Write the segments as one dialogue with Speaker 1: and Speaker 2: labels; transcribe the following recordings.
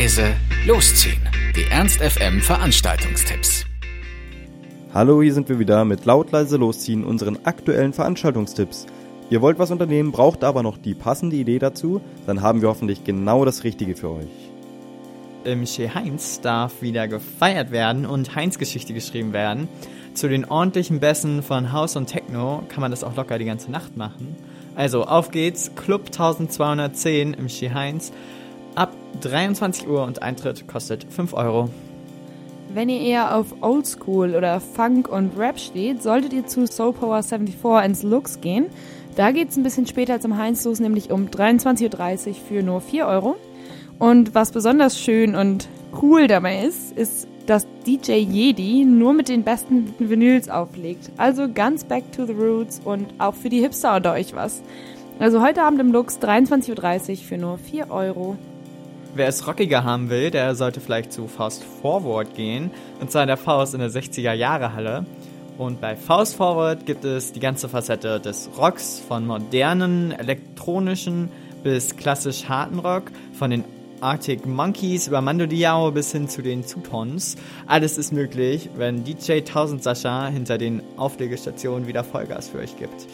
Speaker 1: leise, losziehen. Die Ernst FM Veranstaltungstipps.
Speaker 2: Hallo, hier sind wir wieder mit laut leise losziehen unseren aktuellen Veranstaltungstipps. Ihr wollt was unternehmen, braucht aber noch die passende Idee dazu, dann haben wir hoffentlich genau das Richtige für euch.
Speaker 3: Im Chez Heinz darf wieder gefeiert werden und Heinz-Geschichte geschrieben werden. Zu den ordentlichen Bässen von House und Techno kann man das auch locker die ganze Nacht machen. Also auf geht's, Club 1210 im Chez Heinz ab 23 Uhr und Eintritt kostet 5 Euro.
Speaker 4: Wenn ihr eher auf Oldschool oder Funk und Rap steht, solltet ihr zu Soul Power 74 ins Lux gehen. Da geht's ein bisschen später zum Heinz los, nämlich um 23.30 Uhr für nur 4 Euro. Und was besonders schön und cool dabei ist, ist, dass DJ Jedi nur mit den besten Vinyls auflegt. Also ganz back to the roots und auch für die Hipster unter euch was. Also heute Abend im Lux 23.30 Uhr für nur 4 Euro.
Speaker 3: Wer es rockiger haben will, der sollte vielleicht zu Faust Forward gehen, und zwar in der Faust in der 60er Jahre Halle. Und bei Faust Forward gibt es die ganze Facette des Rocks, von modernen, elektronischen bis klassisch harten Rock, von den Arctic Monkeys über Mando Diao bis hin zu den Zutons. Alles ist möglich, wenn DJ 1000 Sascha hinter den Auflegestationen wieder Vollgas für euch gibt.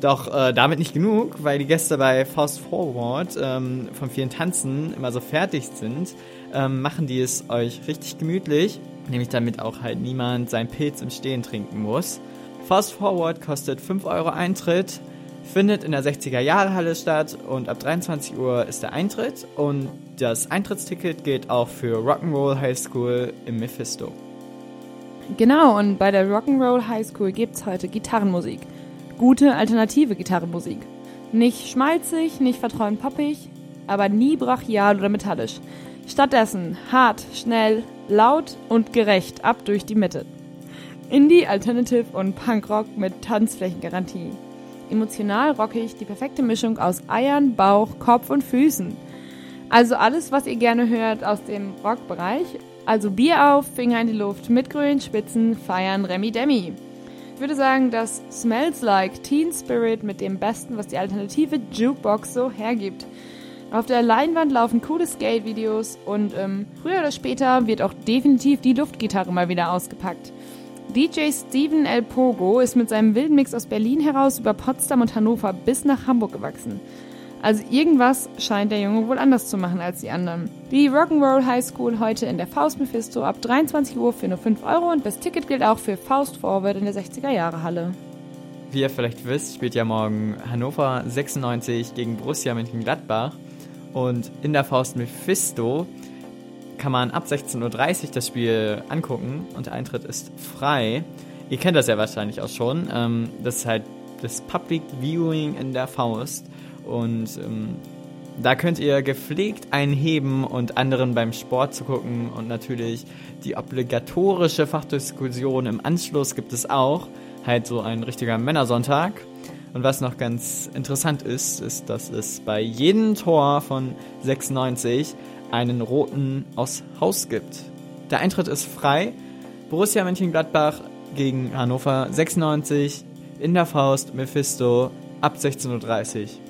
Speaker 3: Doch äh, damit nicht genug, weil die Gäste bei Fast Forward ähm, von vielen Tanzen immer so fertig sind, ähm, machen die es euch richtig gemütlich, nämlich damit auch halt niemand seinen Pilz im Stehen trinken muss. Fast Forward kostet 5 Euro Eintritt, findet in der 60er Jahre Halle statt und ab 23 Uhr ist der Eintritt und das Eintrittsticket gilt auch für Rock'n'Roll High School im Mephisto.
Speaker 4: Genau, und bei der Rock'n'Roll High School gibt's heute Gitarrenmusik gute alternative Gitarrenmusik. Nicht schmalzig, nicht verträumt poppig, aber nie brachial oder metallisch. Stattdessen hart, schnell, laut und gerecht ab durch die Mitte. Indie, Alternative und Punkrock mit Tanzflächengarantie. Emotional rockig, die perfekte Mischung aus Eiern, Bauch, Kopf und Füßen. Also alles, was ihr gerne hört aus dem Rockbereich. Also Bier auf, Finger in die Luft, mitgrölen, Spitzen, feiern, Remi Demi. Ich würde sagen, dass Smells Like Teen Spirit mit dem Besten, was die alternative Jukebox so hergibt. Auf der Leinwand laufen coole Skate-Videos und ähm, früher oder später wird auch definitiv die Luftgitarre mal wieder ausgepackt. DJ Steven El Pogo ist mit seinem wilden Mix aus Berlin heraus über Potsdam und Hannover bis nach Hamburg gewachsen. Also irgendwas scheint der Junge wohl anders zu machen als die anderen. Die Rock'n'Roll High School heute in der Faust Mephisto ab 23 Uhr für nur 5 Euro und das Ticket gilt auch für Faust Forward in der 60er Jahre Halle.
Speaker 3: Wie ihr vielleicht wisst, spielt ja morgen Hannover 96 gegen Borussia Mönchengladbach und in der Faust Mephisto kann man ab 16.30 Uhr das Spiel angucken und der Eintritt ist frei. Ihr kennt das ja wahrscheinlich auch schon. Ähm, das ist halt das Public Viewing in der Faust. Und ähm, da könnt ihr gepflegt einheben und anderen beim Sport zu gucken und natürlich die obligatorische Fachdiskussion im Anschluss gibt es auch. Halt so ein richtiger Männersonntag. Und was noch ganz interessant ist, ist, dass es bei jedem Tor von 96 einen roten aus Haus gibt. Der Eintritt ist frei. Borussia Mönchengladbach gegen Hannover 96 in der Faust Mephisto ab 16.30 Uhr.